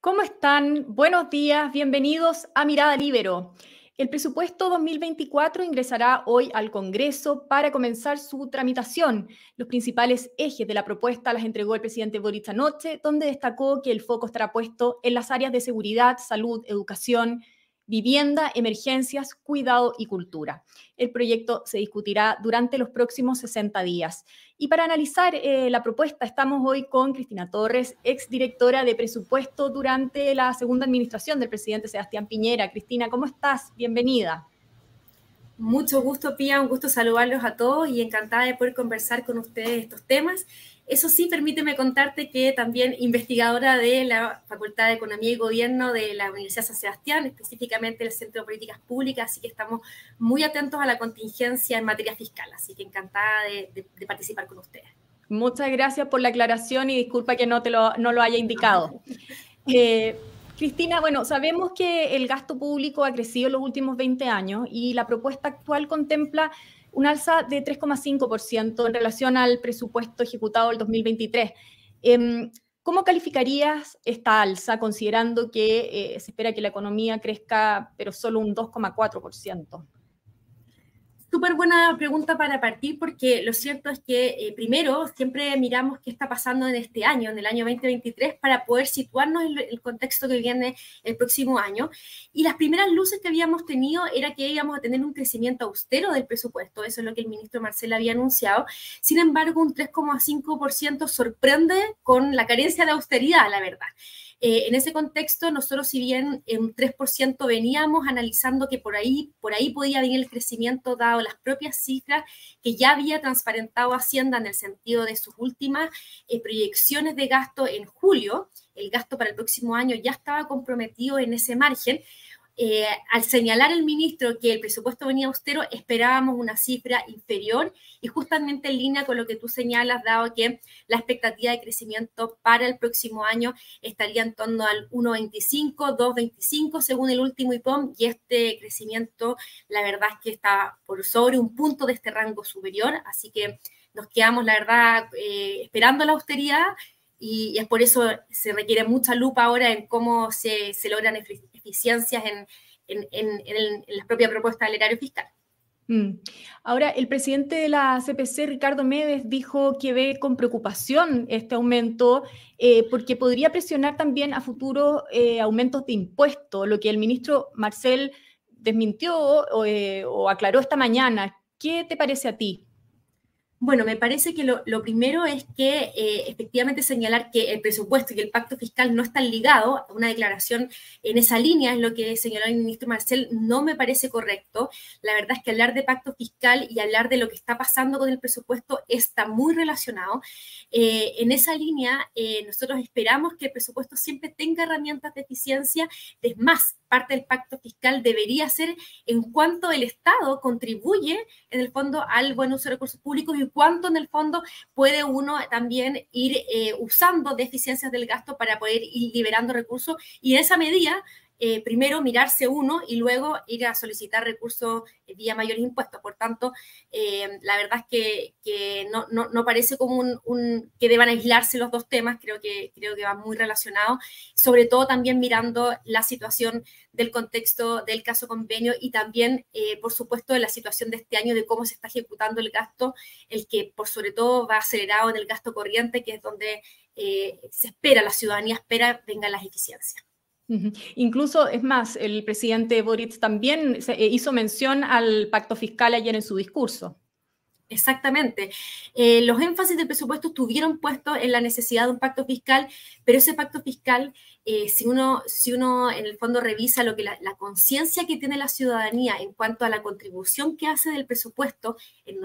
¿Cómo están? Buenos días, bienvenidos a Mirada Libero. El presupuesto 2024 ingresará hoy al Congreso para comenzar su tramitación. Los principales ejes de la propuesta las entregó el presidente Boric anoche, donde destacó que el foco estará puesto en las áreas de seguridad, salud, educación, vivienda, emergencias, cuidado y cultura. El proyecto se discutirá durante los próximos 60 días. Y para analizar eh, la propuesta estamos hoy con Cristina Torres, exdirectora de presupuesto durante la segunda administración del presidente Sebastián Piñera. Cristina, ¿cómo estás? Bienvenida. Mucho gusto, Pía, un gusto saludarlos a todos y encantada de poder conversar con ustedes estos temas eso sí, permíteme contarte que también investigadora de la Facultad de Economía y Gobierno de la Universidad San Sebastián, específicamente el Centro de Políticas Públicas, así que estamos muy atentos a la contingencia en materia fiscal, así que encantada de, participar con ustedes. Muchas gracias por la aclaración y disculpa que no, te lo, no lo haya indicado. Eh, Cristina, bueno, sabemos que el gasto público ha crecido en los últimos 20 años y la propuesta actual contempla un alza de 3,5% en relación al presupuesto ejecutado el 2023. Em, ¿Cómo calificarías esta alza considerando que eh, se espera que la economía crezca pero solo un 2,4%? Súper buena pregunta para partir porque lo cierto es que eh, primero siempre miramos qué está pasando en este año, en el año 2023, para poder situarnos en el contexto que viene el próximo año. Y las primeras luces que habíamos tenido era que íbamos a tener un crecimiento austero del presupuesto, eso es lo que el ministro Marcel había anunciado. Sin embargo, un 3,5% sorprende con la carencia de austeridad, la verdad. Eh, en ese contexto, nosotros si bien en 3% veníamos analizando que por ahí, por ahí podía venir el crecimiento dado las propias cifras que ya había transparentado Hacienda en el sentido de sus últimas eh, proyecciones de gasto en julio, el gasto para el próximo año ya estaba comprometido en ese margen, eh, al señalar el ministro que el presupuesto venía austero, esperábamos una cifra inferior y justamente en línea con lo que tú señalas, dado que la expectativa de crecimiento para el próximo año estaría en torno al 1,25, 2,25 según el último IPOM y este crecimiento, la verdad es que está por sobre un punto de este rango superior, así que nos quedamos, la verdad, eh, esperando la austeridad y, es por eso se requiere mucha lupa ahora en cómo se, logran eficiencias en, en, en, propia propuesta del erario fiscal. Mm. Ahora, el presidente de la CPC, Ricardo Méndez, dijo que ve con preocupación este aumento eh, porque podría presionar también a futuros eh, aumentos de impuestos, lo que el ministro Marcel desmintió o, eh, o aclaró esta mañana. ¿Qué te parece a ti? Bueno, me parece que lo, primero es que eh, efectivamente señalar que el presupuesto y el pacto fiscal no están ligados. Una declaración en esa línea es lo que señaló el ministro Marcel, no me parece correcto. La verdad es que hablar de pacto fiscal y hablar de lo que está pasando con el presupuesto está muy relacionado. Eh, en esa línea, eh, nosotros esperamos que el presupuesto siempre tenga herramientas de eficiencia. Es más, parte del pacto fiscal debería ser en cuanto el Estado contribuye en el fondo al buen uso de recursos públicos y cuánto en el fondo puede uno también ir eh, usando deficiencias del gasto para poder ir liberando recursos. Y en esa medida eh, primero mirarse uno y luego ir a solicitar recursos vía mayores impuestos. Por tanto, eh, la verdad es que, no, no, parece como un, que deban aislarse los dos temas, creo que, creo que van muy relacionados, sobre todo también mirando la situación del contexto del caso convenio y también, eh, por supuesto, de la situación de este año, de cómo se está ejecutando el gasto, el que por sobre todo va acelerado en el gasto corriente, que es donde se espera, la ciudadanía espera vengan las eficiencias. Incluso, es más, el presidente Boric también eh, hizo mención al pacto fiscal ayer en su discurso. Exactamente. Eh, los énfasis del presupuesto estuvieron puestos en la necesidad de un pacto fiscal, pero ese pacto fiscal, eh, si, uno, si uno en el fondo revisa lo que la, conciencia que tiene la ciudadanía en cuanto a la contribución que hace del presupuesto,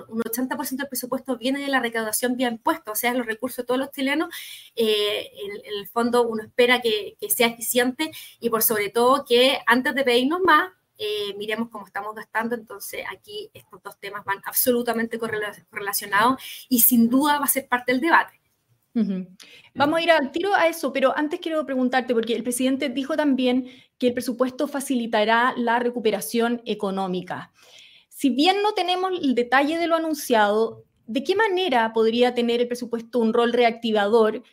un 80% del presupuesto viene de la recaudación vía impuestos, o sea, los recursos de todos los chilenos, eh, en, el fondo uno espera que, que sea eficiente y por sobre todo que antes de pedirnos más, eh, miremos cómo estamos gastando. Entonces, aquí estos dos temas van absolutamente correlacionados y sin duda va a ser parte del debate. Vamos a ir al tiro a eso, pero antes quiero preguntarte, porque el presidente dijo también que el presupuesto facilitará la recuperación económica. Si bien no tenemos el detalle de lo anunciado, ¿de qué manera podría tener el presupuesto un rol reactivador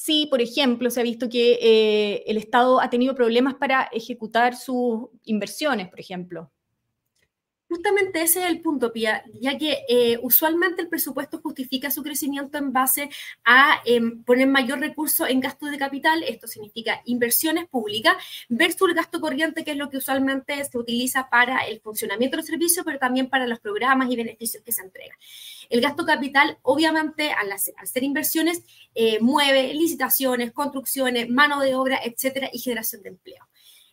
si, por ejemplo, se ha visto que eh, el Estado ha tenido problemas para ejecutar sus inversiones, por ejemplo. Justamente ese es el punto, Pia, ya que eh, usualmente el presupuesto justifica su crecimiento en base a em, poner mayor recurso en gastos de capital, esto significa inversiones públicas, versus el gasto corriente, que es lo que usualmente se utiliza para el funcionamiento del servicio, pero también para los programas y beneficios que se entregan. El gasto capital, obviamente, al, ser inversiones, eh, mueve licitaciones, construcciones, mano de obra, etcétera, y generación de empleo.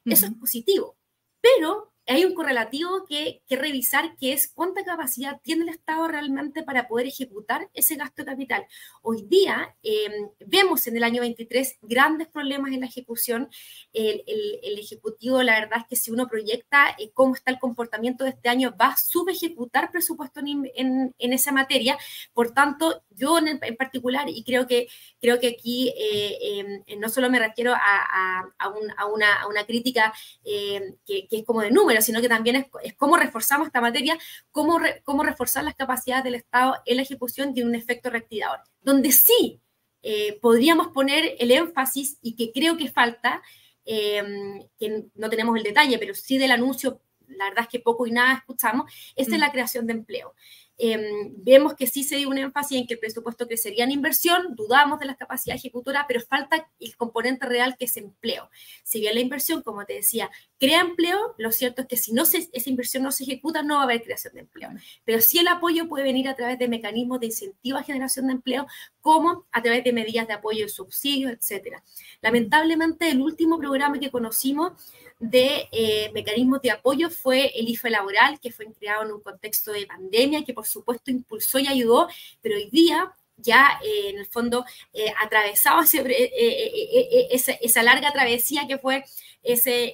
Eso es positivo, pero hay un correlativo que, revisar, que es cuánta capacidad tiene el Estado realmente para poder ejecutar ese gasto de capital. Hoy día em, vemos en el año 23 grandes problemas en la ejecución. El, el, Ejecutivo, la verdad es que si uno proyecta eh, cómo está el comportamiento de este año, va a subejecutar presupuesto en, esa materia. Por tanto, yo en, particular, y creo que, creo que aquí eh, em, no solo me refiero a, a, a, una, a una, crítica em, que, que es como de números, sino que también es, cómo reforzamos esta materia, cómo, cómo reforzar las capacidades del Estado en la ejecución de un efecto reactivador. Donde sí eh, podríamos poner el énfasis y que creo que falta, em, que no tenemos el detalle, pero sí del anuncio, la verdad es que poco y nada escuchamos, es en mm. la creación de empleo. Em, vemos que sí se dio un énfasis en que el presupuesto crecería en inversión, dudamos de la capacidad ejecutora, pero falta el componente real que es empleo. Si bien la inversión, como te decía, crea empleo, lo cierto es que si no esa inversión no se ejecuta, no va a haber creación de empleo. Pero sí el apoyo puede venir a través de mecanismos de incentivo a generación de empleo, como a través de medidas de apoyo y subsidios, etc. Lamentablemente, el último programa que conocimos de eh, mecanismos de apoyo fue el IFE laboral, que fue creado en un contexto de pandemia, que por supuesto impulsó y ayudó, pero hoy día ya eh, en el fondo eh, atravesado esa, larga travesía que fue ese,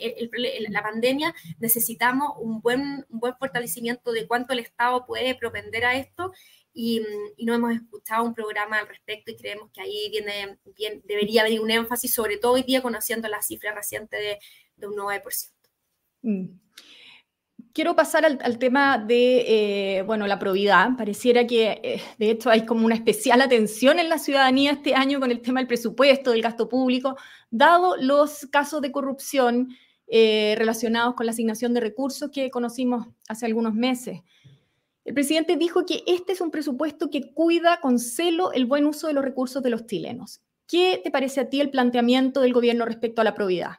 la pandemia, necesitamos un buen, un buen fortalecimiento de cuánto el Estado puede propender a esto y, no hemos escuchado un programa al respecto y creemos que ahí viene, bien, debería venir un énfasis, sobre todo hoy día conociendo la cifra reciente de, de un 9%. Mm. Quiero pasar al, tema de, eh, bueno, la probidad. Pareciera que, eh, de hecho, hay como una especial atención en la ciudadanía este año con el tema del presupuesto, del gasto público, dado los casos de corrupción eh, relacionados con la asignación de recursos que conocimos hace algunos meses. El presidente dijo que este es un presupuesto que cuida con celo el buen uso de los recursos de los chilenos. ¿Qué te parece a ti el planteamiento del gobierno respecto a la probidad?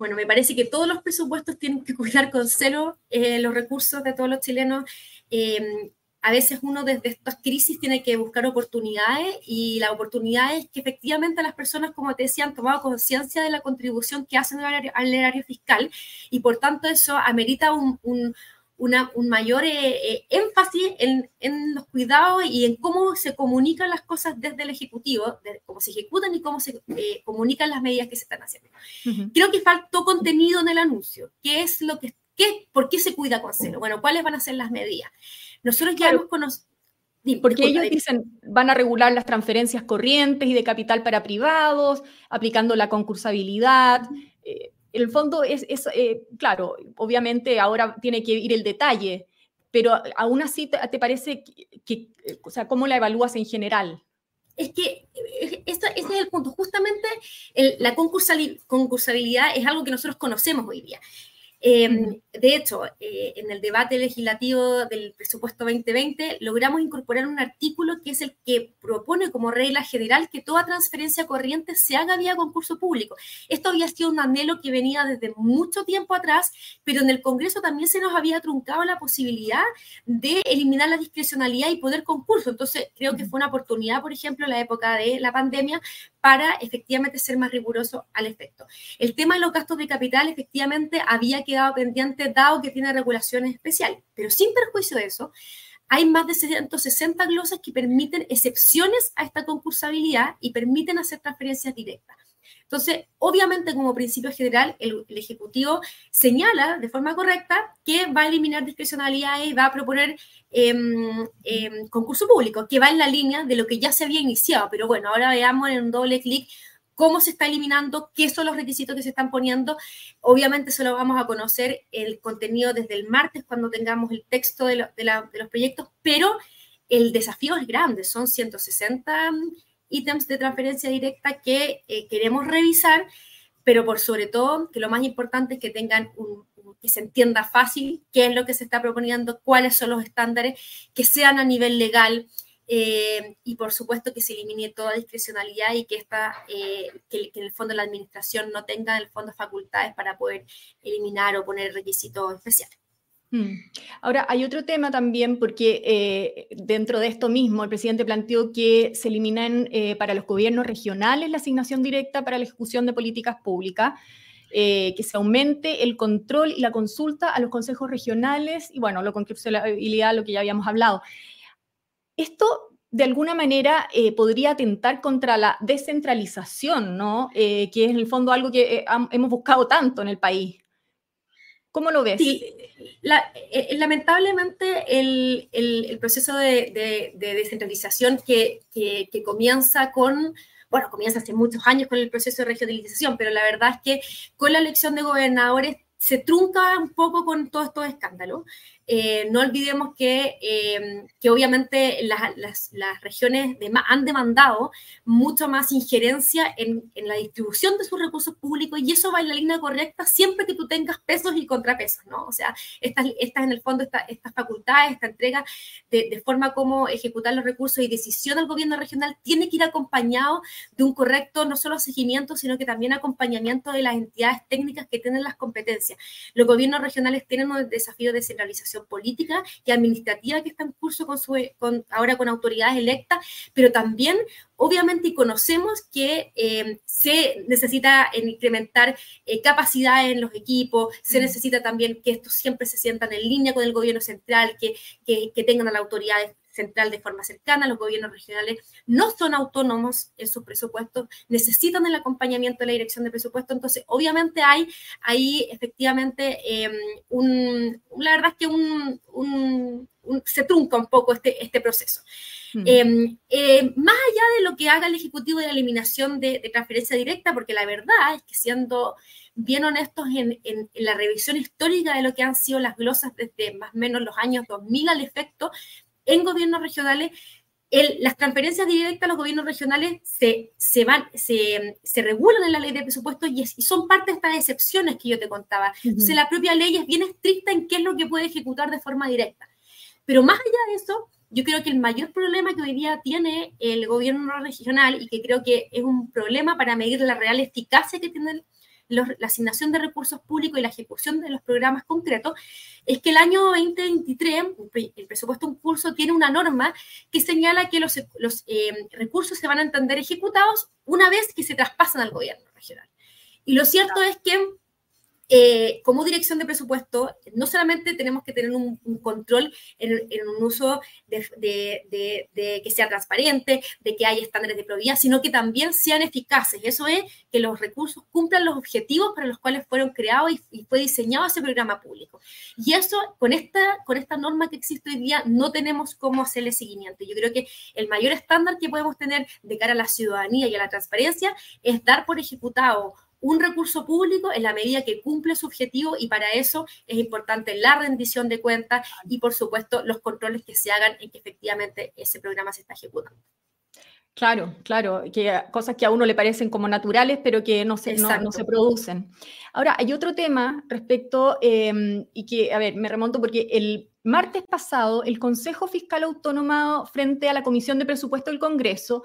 Bueno, me parece que todos los presupuestos tienen que cuidar con celo eh, los recursos de todos los chilenos. Em, a veces uno desde estas crisis tiene que buscar oportunidades y la oportunidad es que efectivamente las personas, como te decía, han tomado conciencia de la contribución que hacen al erario, fiscal y por tanto eso amerita un mayor eh, eh, énfasis en, los cuidados y en cómo se comunican las cosas desde el Ejecutivo, cómo se ejecutan y cómo se eh, comunican las medidas que se están haciendo. Creo que faltó contenido en el anuncio. ¿Qué es lo que, qué, por qué se cuida con celo? Bueno, ¿cuáles van a ser las medidas? Nosotros ya hemos conocido... Porque ellos dicen, van a regular las transferencias corrientes y de capital para privados, aplicando la concursabilidad el fondo es, eh, claro, obviamente ahora tiene que ir el detalle, pero aún así te, parece que, o sea, ¿cómo la evalúas en general? Es que eh, este, es el punto. Justamente la concursabilidad es algo que nosotros conocemos hoy día. Em, de hecho, eh, en el debate legislativo del presupuesto 2020 logramos incorporar un artículo que es el que propone como regla general que toda transferencia corriente se haga vía concurso público. Esto había sido un anhelo que venía desde mucho tiempo atrás, pero en el Congreso también se nos había truncado la posibilidad de eliminar la discrecionalidad y poder concurso. Entonces, creo que fue una oportunidad, por ejemplo, en la época de la pandemia, para efectivamente ser más riguroso al efecto. El tema de los gastos de capital, efectivamente, había quedado pendiente dado que tiene regulaciones especiales, pero sin perjuicio de eso, hay más de 160 glosas que permiten excepciones a esta concursabilidad y permiten hacer transferencias directas. Entonces, obviamente, como principio general, el, Ejecutivo señala de forma correcta que va a eliminar discrecionalidades va a proponer em, concurso público, que va en la línea de lo que ya se había iniciado. Pero bueno, ahora veamos en un doble clic cómo se está eliminando, qué son los requisitos que se están poniendo. Obviamente solo vamos a conocer el contenido desde el martes cuando tengamos el texto de, de los proyectos, pero el desafío es grande, son 160 ítems de transferencia directa que eh, queremos revisar, pero por sobre todo, que lo más importante es que tengan un, que se entienda fácil qué es lo que se está proponiendo, cuáles son los estándares, que sean a nivel legal, eh, y por supuesto que se elimine toda discrecionalidad y que, esta, eh, que, en el fondo la administración no tenga en el fondo facultades para poder eliminar o poner requisitos especiales. Hmm. Ahora, hay otro tema también, porque eh, dentro de esto mismo, el presidente planteó que se eliminen para los gobiernos regionales la asignación directa para la ejecución de políticas públicas, que se aumente el control y la consulta a los consejos regionales y, bueno, lo constitucionalidad, lo que ya habíamos hablado. Esto de alguna manera eh, podría atentar contra la descentralización, ¿no? Eh, que es en el fondo algo que eh, hemos buscado tanto en el país. ¿Cómo lo ves? Sí, lamentablemente el, proceso de, descentralización que, que, comienza con, bueno, comienza hace muchos años con el proceso de regionalización, pero la verdad es que con la elección de gobernadores se trunca un poco con todos estos escándalos. Eh, no olvidemos que, eh, que obviamente las, regiones han demandado mucho más injerencia en, la distribución de sus recursos públicos y eso va en la línea correcta siempre que tú tengas pesos y contrapesos, ¿no? O sea, estas, estas en el fondo, estas facultades, esta entrega de, forma como ejecutar los recursos y decisión al gobierno regional tiene que ir acompañado de un correcto no solo seguimiento, sino que también acompañamiento de las entidades técnicas que tienen las competencias. Los gobiernos regionales tienen un desafío de centralización política y administrativa que está en curso con su, con, ahora con autoridades electas, pero también obviamente conocemos que eh, se necesita incrementar eh, capacidades en los equipos, se necesita también que estos siempre se sientan en línea con el gobierno central, que, que, que tengan a la autoridad central de forma cercana, los gobiernos regionales no son autónomos en sus presupuestos, necesitan el acompañamiento de la dirección de presupuesto, entonces obviamente hay ahí efectivamente em, un, la verdad es que un, se trunca un poco este, este proceso. Hmm. Em, eh, más allá de lo que haga el Ejecutivo de la eliminación de, transferencia directa, porque la verdad es que siendo bien honestos en, en, la revisión histórica de lo que han sido las glosas desde más o menos los años 2000 al efecto, en gobiernos regionales, las transferencias directas a los gobiernos regionales se, se, van, se, se, regulan en la ley de presupuesto y, son parte de estas excepciones que yo te contaba. Entonces, la propia ley es bien estricta en qué es lo que puede ejecutar de forma directa. Pero más allá de eso, yo creo que el mayor problema que hoy día tiene el gobierno regional y que creo que es un problema para medir la real eficacia que tiene la asignación de recursos públicos y la ejecución de los programas concretos, es que el año 2023, el presupuesto en curso tiene una norma que señala que los, los eh, recursos se van a entender ejecutados una vez que se traspasan al gobierno regional. Y lo cierto es que eh, como dirección de presupuesto, no solamente tenemos que tener un, control en, un uso de, que sea transparente, de que haya estándares de probidad, sino que también sean eficaces. Eso es que los recursos cumplan los objetivos para los cuales fueron creados y, fue diseñado ese programa público. Y eso, con esta, con esta norma que existe hoy día, no tenemos cómo hacerle seguimiento. Yo creo que el mayor estándar que podemos tener de cara a la ciudadanía y a la transparencia es dar por ejecutado un recurso público en la medida que cumple su objetivo y para eso es importante la rendición de cuentas y por supuesto los controles que se hagan en que efectivamente ese programa se está ejecutando. Claro, claro, que cosas que a uno le parecen como naturales, pero que no se, no, se producen. Ahora, hay otro tema respecto, em, y que, a ver, me remonto porque el martes pasado el Consejo Fiscal Autónomo frente a la Comisión de Presupuesto del Congreso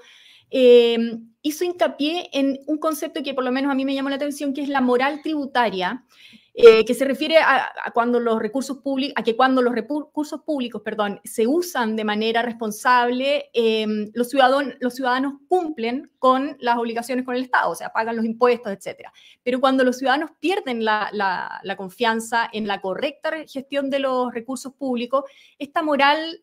Em, hizo hincapié en un concepto que por lo menos a mí me llamó la atención, que es la moral tributaria, eh, que se refiere a, cuando los recursos públicos, a que cuando los recursos públicos, perdón, se usan de manera responsable, em, los, ciudadanos, cumplen con las obligaciones con el Estado, o sea, pagan los impuestos, etc. Pero cuando los ciudadanos pierden la, la confianza en la correcta gestión de los recursos públicos, esta moral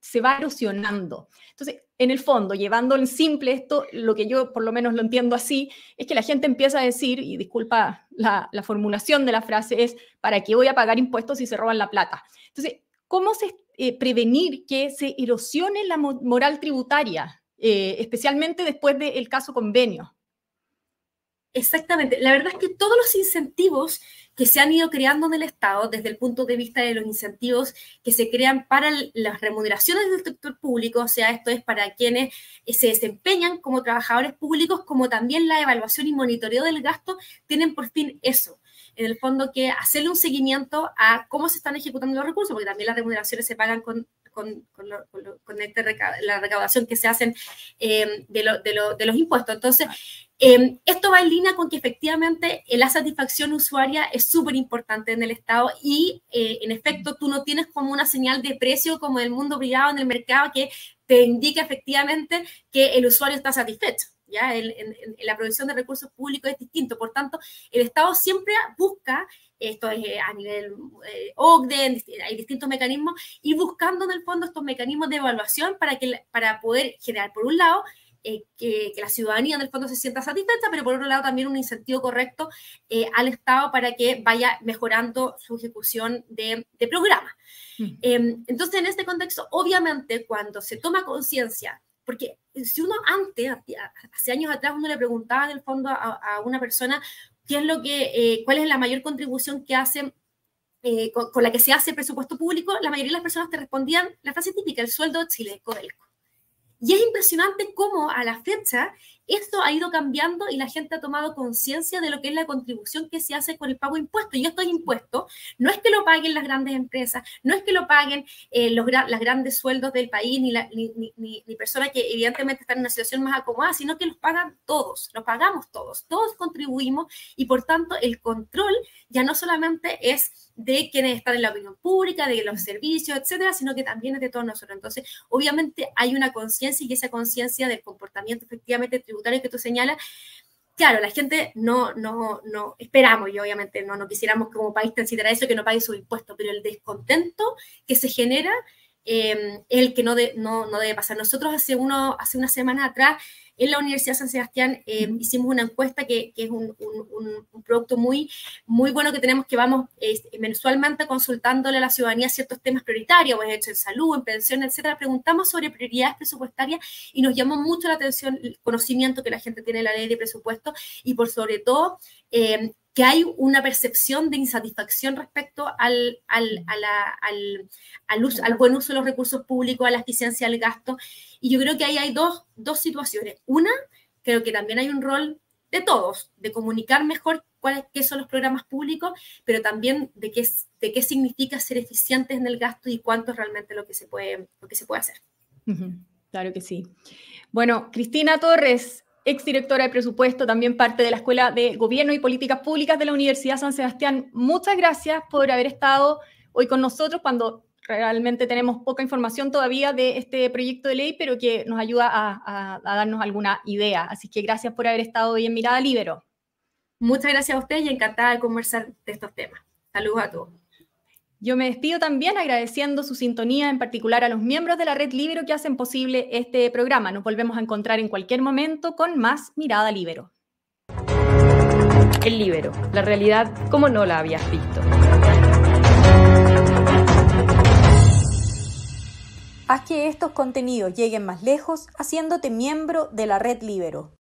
se va erosionando. Entonces, en el fondo, llevando en simple esto, lo que yo por lo menos lo entiendo así, es que la gente empieza a decir, y disculpa la, formulación de la frase, es, ¿para qué voy a pagar impuestos si se roban la plata? Entonces, ¿cómo se, eh, prevenir que se erosione la moral tributaria, eh, especialmente después del caso convenio? Exactamente. La verdad es que todos los incentivos que se han ido creando en el Estado, desde el punto de vista de los incentivos que se crean para las remuneraciones del sector público, o sea, esto es para quienes eh, se desempeñan como trabajadores públicos, como también la evaluación y monitoreo del gasto, tienen por fin eso. En el fondo, que hacerle un seguimiento a cómo se están ejecutando los recursos, porque también las remuneraciones se pagan con con, este la recaudación que se hacen eh, de, de, los impuestos. Entonces, eh, esto va en línea con que efectivamente la satisfacción usuaria es súper importante en el Estado y eh, en efecto tú no tienes como una señal de precio como el mundo privado, en el mercado, que te indica efectivamente que el usuario está satisfecho. ¿Ya? en, la provisión de recursos públicos es distinto. Por tanto, el Estado siempre busca esto es eh, a nivel eh, OCDE, hay distintos mecanismos, y buscando en el fondo estos mecanismos de evaluación para, que, para poder generar, por un lado, eh, que, la ciudadanía en el fondo se sienta satisfecha, pero por otro lado también un incentivo correcto al Estado para que vaya mejorando su ejecución de, de programas. Mm. Em, entonces, en este contexto, obviamente, cuando se toma conciencia, porque si uno antes, hace años atrás, uno le preguntaba en el fondo a, una persona, qué es lo que, eh, cuál es la mayor contribución que hacen eh, con, la que se hace el presupuesto público, la mayoría de las personas te respondían la frase típica, el sueldo de Chile, Codelco. Y es impresionante cómo a la fecha esto ha ido cambiando y la gente ha tomado conciencia de lo que es la contribución que se hace con el pago de impuestos. Y estos impuestos no es que lo paguen las grandes empresas, no es que lo paguen eh, los las grandes sueldos del país, ni, ni, ni, personas que evidentemente están en una situación más acomodada, sino que los pagan todos, los pagamos todos, todos contribuimos y por tanto el control ya no solamente es de quienes están en la opinión pública, de los servicios, etcétera, sino que también es de todos nosotros. Entonces, obviamente hay una conciencia y esa conciencia del comportamiento efectivamente tributario que tú señalas, claro, la gente no, no, no, esperamos y obviamente no, no quisiéramos como país transitar eso que no pague sus impuestos, pero el descontento que se genera eh, es el que no, no, no, debe pasar. Nosotros hace, uno, hace una semana atrás en la Universidad San Sebastián eh, hicimos una encuesta que, es un, producto muy, muy bueno que tenemos que vamos mensualmente consultándole a la ciudadanía ciertos temas prioritarios, hemos hecho en salud, en pensión, etcétera. Preguntamos sobre prioridades presupuestarias y nos llamó mucho la atención el conocimiento que la gente tiene de la ley de presupuesto y por sobre todo eh, que hay una percepción de insatisfacción respecto al, al, al, al, buen uso de los recursos públicos, a la eficiencia del gasto. Y yo creo que ahí hay dos, dos situaciones. Una, creo que también hay un rol de todos, de comunicar mejor cuáles qué son los programas públicos, pero también de qué, de qué significa ser eficientes en el gasto y cuánto es realmente lo que se puede, lo que se puede hacer. Claro que sí. Bueno, Cristina Torres, exdirectora de presupuesto, también parte de la Escuela de Gobierno y Políticas Públicas de la Universidad San Sebastián. Muchas gracias por haber estado hoy con nosotros cuando realmente tenemos poca información todavía de este proyecto de ley, pero que nos ayuda a, darnos alguna idea. Así que gracias por haber estado hoy en Mirada Libero. Muchas gracias a usted y encantada de conversar de estos temas. Saludos a todos. Yo me despido también agradeciendo su sintonía, en particular a los miembros de la Red Libero que hacen posible este programa. Nos volvemos a encontrar en cualquier momento con más Mirada Libero. El Libero, la realidad como no la habías visto. Haz que estos contenidos lleguen más lejos haciéndote miembro de la Red Libero.